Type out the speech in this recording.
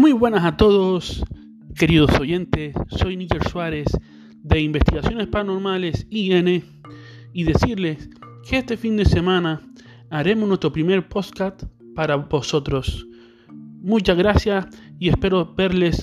Muy buenas a todos, queridos oyentes. Soy Níger Suárez de Investigaciones Paranormales IN y decirles que este fin de semana haremos nuestro primer podcast para vosotros. Muchas gracias y espero verles